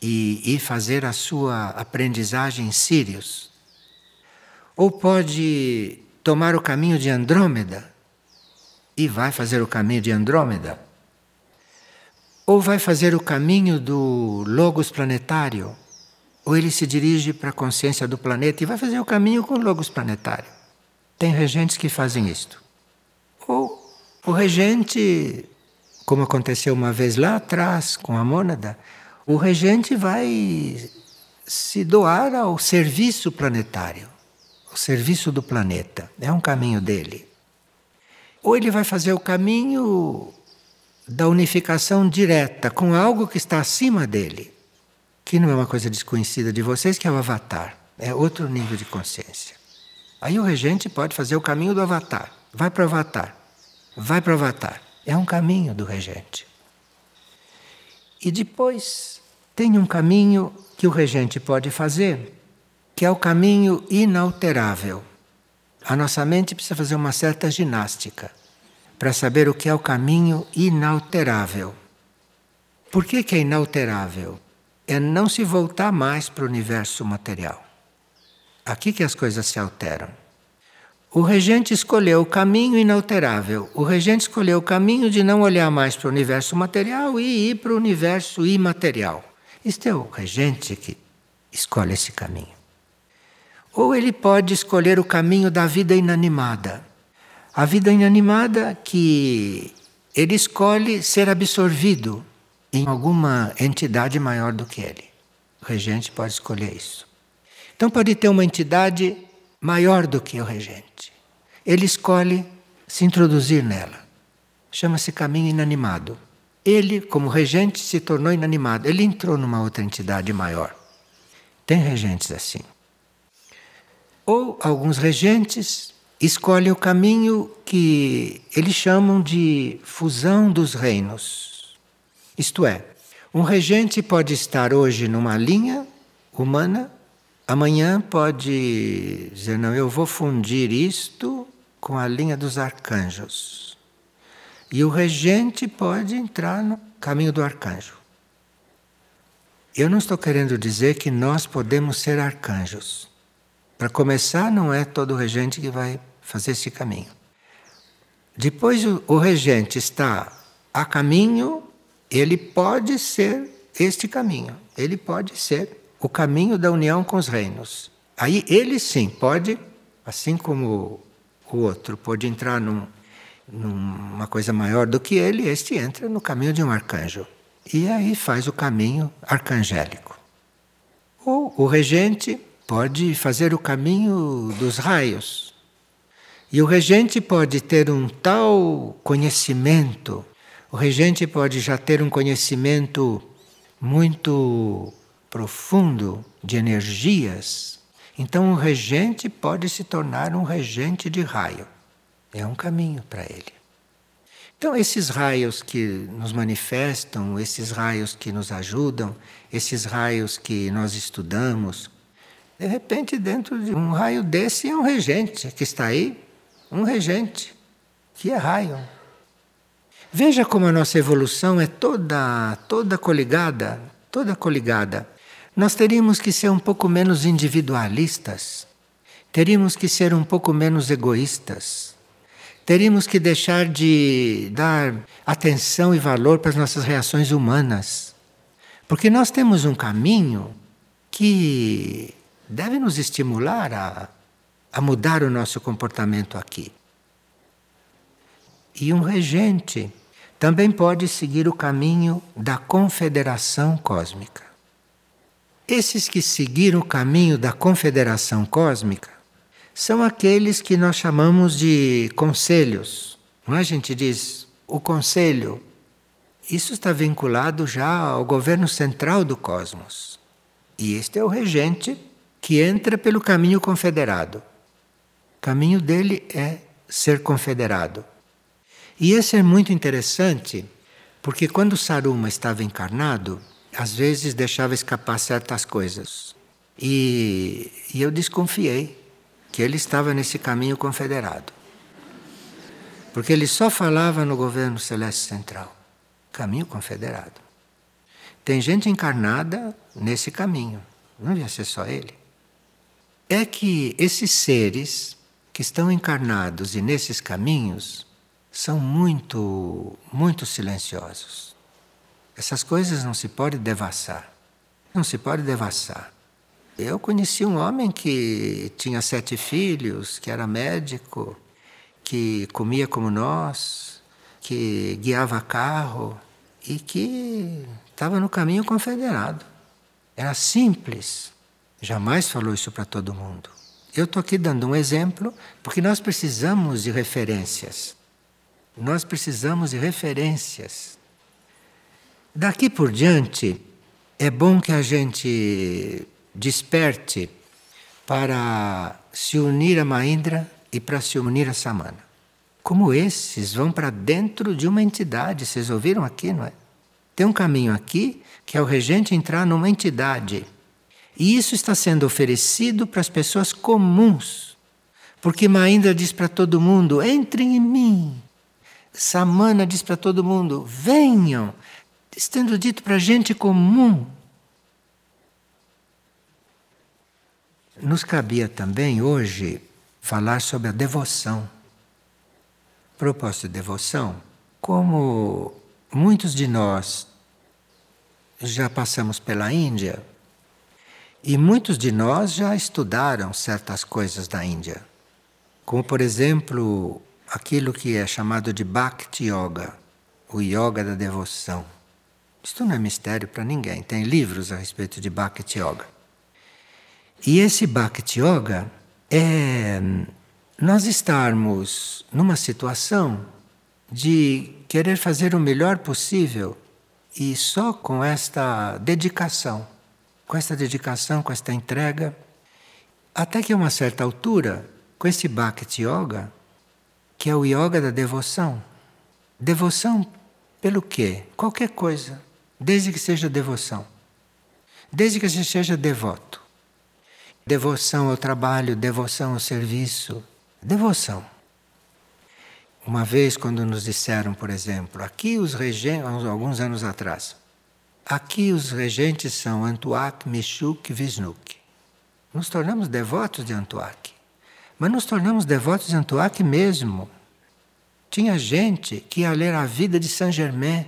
e, e fazer a sua aprendizagem em Sírios. Ou pode tomar o caminho de Andrômeda e vai fazer o caminho de Andrômeda. Ou vai fazer o caminho do Logos planetário ou ele se dirige para a consciência do planeta e vai fazer o caminho com o logos planetário. Tem regentes que fazem isto. Ou o regente, como aconteceu uma vez lá atrás com a mônada, o regente vai se doar ao serviço planetário, ao serviço do planeta. É um caminho dele. Ou ele vai fazer o caminho da unificação direta com algo que está acima dele que não é uma coisa desconhecida de vocês, que é o avatar. É outro nível de consciência. Aí o regente pode fazer o caminho do avatar. Vai para o avatar. Vai para o avatar. É um caminho do regente. E depois tem um caminho que o regente pode fazer, que é o caminho inalterável. A nossa mente precisa fazer uma certa ginástica para saber o que é o caminho inalterável. Por que, que é inalterável? é não se voltar mais para o universo material. Aqui que as coisas se alteram. O regente escolheu o caminho inalterável. O regente escolheu o caminho de não olhar mais para o universo material e ir para o universo imaterial. Isto é o regente que escolhe esse caminho. Ou ele pode escolher o caminho da vida inanimada. A vida inanimada que ele escolhe ser absorvido em alguma entidade maior do que ele. O regente pode escolher isso. Então pode ter uma entidade maior do que o regente. Ele escolhe se introduzir nela. Chama-se caminho inanimado. Ele, como regente, se tornou inanimado. Ele entrou numa outra entidade maior. Tem regentes assim. Ou alguns regentes escolhem o caminho que eles chamam de fusão dos reinos. Isto é, Um regente pode estar hoje numa linha humana, amanhã pode dizer: não, eu vou fundir isto com a linha dos arcanjos. E o regente pode entrar no caminho do arcanjo. Eu não estou querendo dizer que nós podemos ser arcanjos. Para começar, não é todo regente que vai fazer esse caminho. Depois, o regente está a caminho, ele pode ser este caminho. Ele pode ser o caminho da união com os reinos. Aí ele sim pode, assim como o outro pode entrar num, numa coisa maior do que ele, este entra no caminho de um arcanjo. E aí faz o caminho arcangélico. Ou o regente pode fazer o caminho dos raios. E o regente pode ter um tal conhecimento, o regente pode já ter um conhecimento muito profundo de energias. Então o regente pode se tornar um regente de raio. É um caminho para ele. Então, esses raios que nos manifestam, esses raios que nos ajudam, esses raios que nós estudamos, de repente, dentro de um raio desse é um regente que está aí, um regente, que é raio. Veja como a nossa evolução é toda, toda coligada, toda coligada. Nós teríamos que ser um pouco menos individualistas, teríamos que ser um pouco menos egoístas, teríamos que deixar de dar atenção e valor para as nossas reações humanas. Porque nós temos um caminho que deve nos estimular a, a mudar o nosso comportamento aqui. E um regente também pode seguir o caminho da confederação cósmica. Esses que seguiram o caminho da confederação cósmica são aqueles que nós chamamos de conselhos. Não é? A gente diz o conselho. Isso está vinculado já ao governo central do cosmos. E este é o regente que entra pelo caminho confederado. O caminho dele é ser confederado. E esse é muito interessante, porque quando Saruma estava encarnado, às vezes deixava escapar certas coisas. E, e eu desconfiei que ele estava nesse caminho confederado. Porque ele só falava no governo celeste central caminho confederado. Tem gente encarnada nesse caminho, não ia ser só ele. É que esses seres que estão encarnados e nesses caminhos são muito, muito silenciosos. Essas coisas não se pode devassar. Não se pode devassar. Eu conheci um homem que tinha sete filhos, que era médico, que comia como nós, que guiava carro e que estava no caminho confederado. Era simples. Jamais falou isso para todo mundo. Eu estou aqui dando um exemplo porque nós precisamos de referências. Nós precisamos de referências. Daqui por diante, é bom que a gente desperte para se unir a Mahindra e para se unir a Samana. Como esses vão para dentro de uma entidade, vocês ouviram aqui, não é? Tem um caminho aqui que é o regente entrar numa entidade. E isso está sendo oferecido para as pessoas comuns. Porque Mahindra diz para todo mundo: entrem em mim. Samana diz para todo mundo: venham. Estando dito para gente comum. Nos cabia também hoje falar sobre a devoção. Propósito de devoção, como muitos de nós já passamos pela Índia e muitos de nós já estudaram certas coisas da Índia, como por exemplo aquilo que é chamado de Bhakti Yoga, o yoga da devoção. Isto não é mistério para ninguém, tem livros a respeito de Bhakti Yoga. E esse Bhakti Yoga é nós estarmos numa situação de querer fazer o melhor possível e só com esta dedicação, com esta dedicação, com esta entrega, até que a uma certa altura, com esse Bhakti Yoga, que é o yoga da devoção. Devoção pelo quê? Qualquer coisa. desde que seja devoção, desde que você seja devoto. Devoção ao trabalho, devoção ao serviço, devoção. Uma vez, quando nos disseram, por exemplo, aqui os regentes, alguns anos atrás, aqui os regentes são Antuak, Mishuk e Visnuk. Nos tornamos devotos de Antuak. Mas nos tornamos devotos de Antuak mesmo. Tinha gente que ia ler a vida de Saint Germain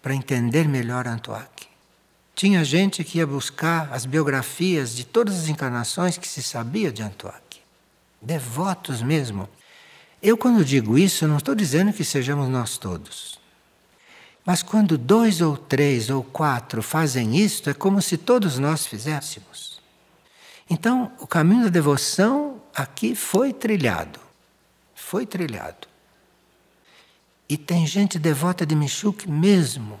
para entender melhor Antuak. Tinha gente que ia buscar as biografias de todas as encarnações que se sabia de Antuak. Devotos mesmo. Eu, quando digo isso, não estou dizendo que sejamos nós todos. Mas quando dois ou três ou quatro fazem isto, é como se todos nós fizéssemos. Então, o caminho da devoção aqui foi trilhado. Foi trilhado. E tem gente devota de Michuk mesmo.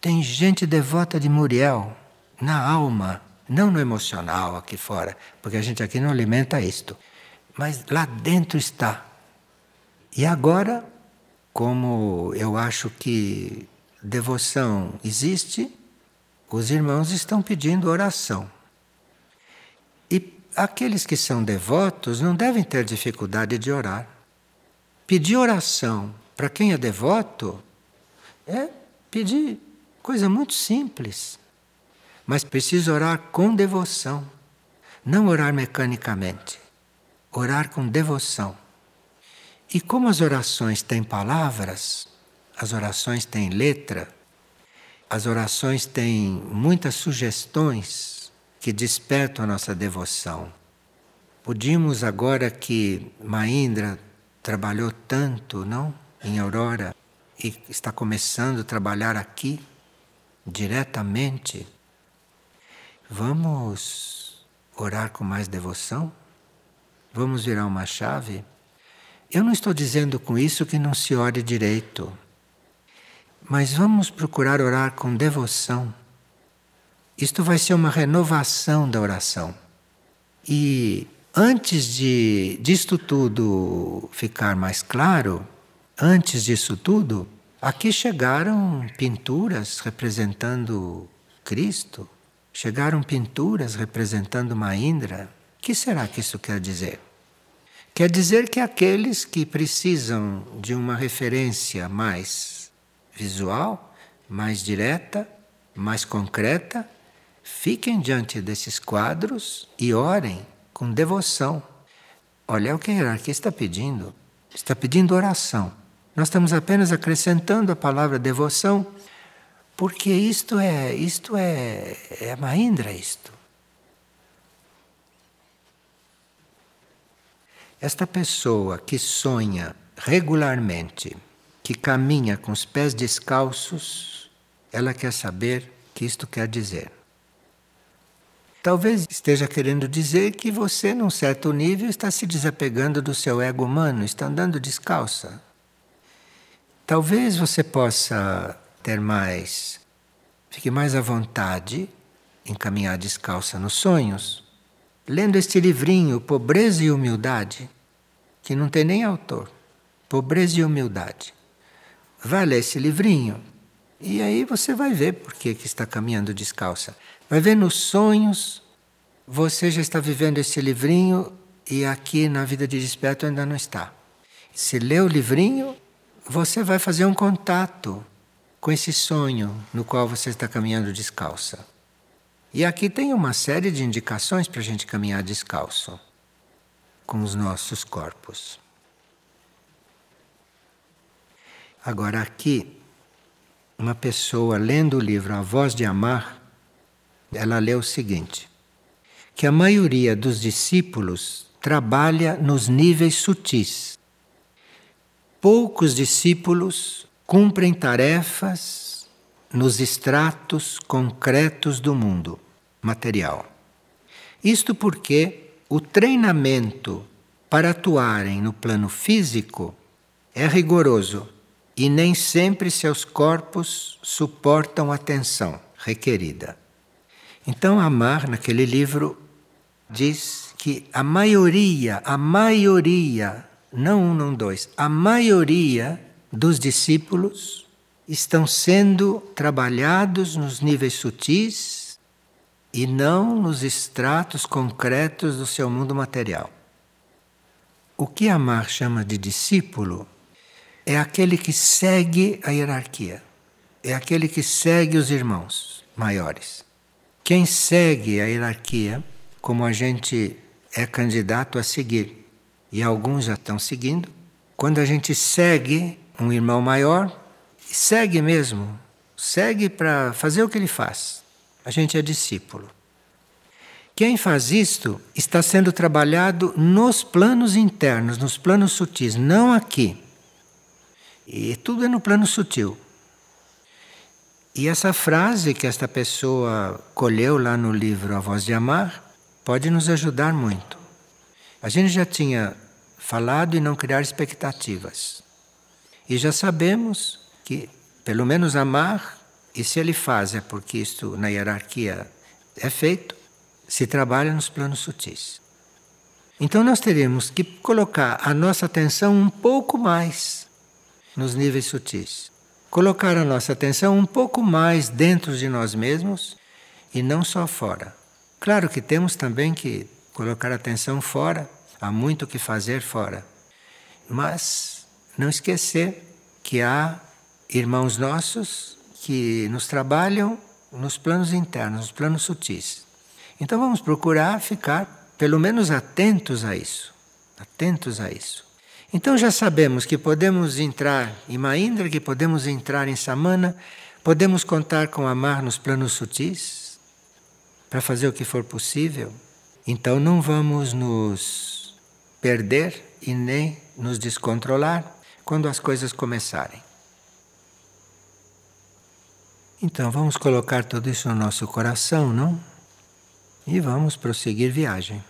Tem gente devota de Muriel, na alma, não no emocional aqui fora, porque a gente aqui não alimenta isto mas lá dentro está. E agora, como eu acho que devoção existe, os irmãos estão pedindo oração. E aqueles que são devotos não devem ter dificuldade de orar. Pedir oração para quem é devoto é pedir coisa muito simples. Mas precisa orar com devoção, não orar mecanicamente orar com devoção. E como as orações têm palavras, as orações têm letra, as orações têm muitas sugestões que despertam a nossa devoção. Podíamos agora que Maindra trabalhou tanto, não, em Aurora e está começando a trabalhar aqui diretamente, vamos orar com mais devoção? Vamos virar uma chave? Eu não estou dizendo com isso que não se ore direito, mas vamos procurar orar com devoção. Isto vai ser uma renovação da oração. E antes de disto tudo ficar mais claro, antes disso tudo, aqui chegaram pinturas representando Cristo, chegaram pinturas representando Maindra o que será que isso quer dizer? Quer dizer que aqueles que precisam de uma referência mais visual, mais direta, mais concreta, fiquem diante desses quadros e orem com devoção. Olha o que a hierarquia está pedindo. Está pedindo oração. Nós estamos apenas acrescentando a palavra devoção, porque isto é, isto é, é Mahindra isto. Esta pessoa que sonha regularmente, que caminha com os pés descalços, ela quer saber o que isto quer dizer. Talvez esteja querendo dizer que você, num certo nível, está se desapegando do seu ego humano, está andando descalça. Talvez você possa ter mais, fique mais à vontade em caminhar descalça nos sonhos, lendo este livrinho, Pobreza e Humildade, que não tem nem autor. Pobreza e Humildade. Vai ler esse livrinho e aí você vai ver por que, que está caminhando descalça. Vai ver nos sonhos, você já está vivendo esse livrinho e aqui na vida de desperto ainda não está. Se lê o livrinho, você vai fazer um contato com esse sonho no qual você está caminhando descalça. E aqui tem uma série de indicações para a gente caminhar descalço com os nossos corpos. Agora, aqui, uma pessoa lendo o livro A Voz de Amar, ela lê o seguinte: que a maioria dos discípulos trabalha nos níveis sutis. Poucos discípulos cumprem tarefas nos estratos concretos do mundo material. Isto porque o treinamento para atuarem no plano físico é rigoroso e nem sempre seus corpos suportam a tensão requerida. Então, Amar, naquele livro, diz que a maioria, a maioria, não um, não dois, a maioria dos discípulos estão sendo trabalhados nos níveis sutis e não nos estratos concretos do seu mundo material. O que Amar chama de discípulo é aquele que segue a hierarquia, é aquele que segue os irmãos maiores. Quem segue a hierarquia, como a gente é candidato a seguir, e alguns já estão seguindo, quando a gente segue um irmão maior, segue mesmo, segue para fazer o que ele faz. A gente é discípulo. Quem faz isto está sendo trabalhado nos planos internos, nos planos sutis, não aqui. E tudo é no plano sutil. E essa frase que esta pessoa colheu lá no livro A Voz de Amar pode nos ajudar muito. A gente já tinha falado em não criar expectativas. E já sabemos que, pelo menos, amar, e se ele faz é porque isto na hierarquia é feito, se trabalha nos planos sutis. Então nós teremos que colocar a nossa atenção um pouco mais nos níveis sutis. Colocar a nossa atenção um pouco mais dentro de nós mesmos e não só fora. Claro que temos também que colocar atenção fora, há muito o que fazer fora. Mas não esquecer que há irmãos nossos que nos trabalham nos planos internos, nos planos sutis. Então vamos procurar ficar pelo menos atentos a isso. Atentos a isso. Então já sabemos que podemos entrar em Mahindra, que podemos entrar em Samana, podemos contar com Amar nos planos sutis para fazer o que for possível. Então não vamos nos perder e nem nos descontrolar quando as coisas começarem. Então vamos colocar tudo isso no nosso coração, não? E vamos prosseguir viagem.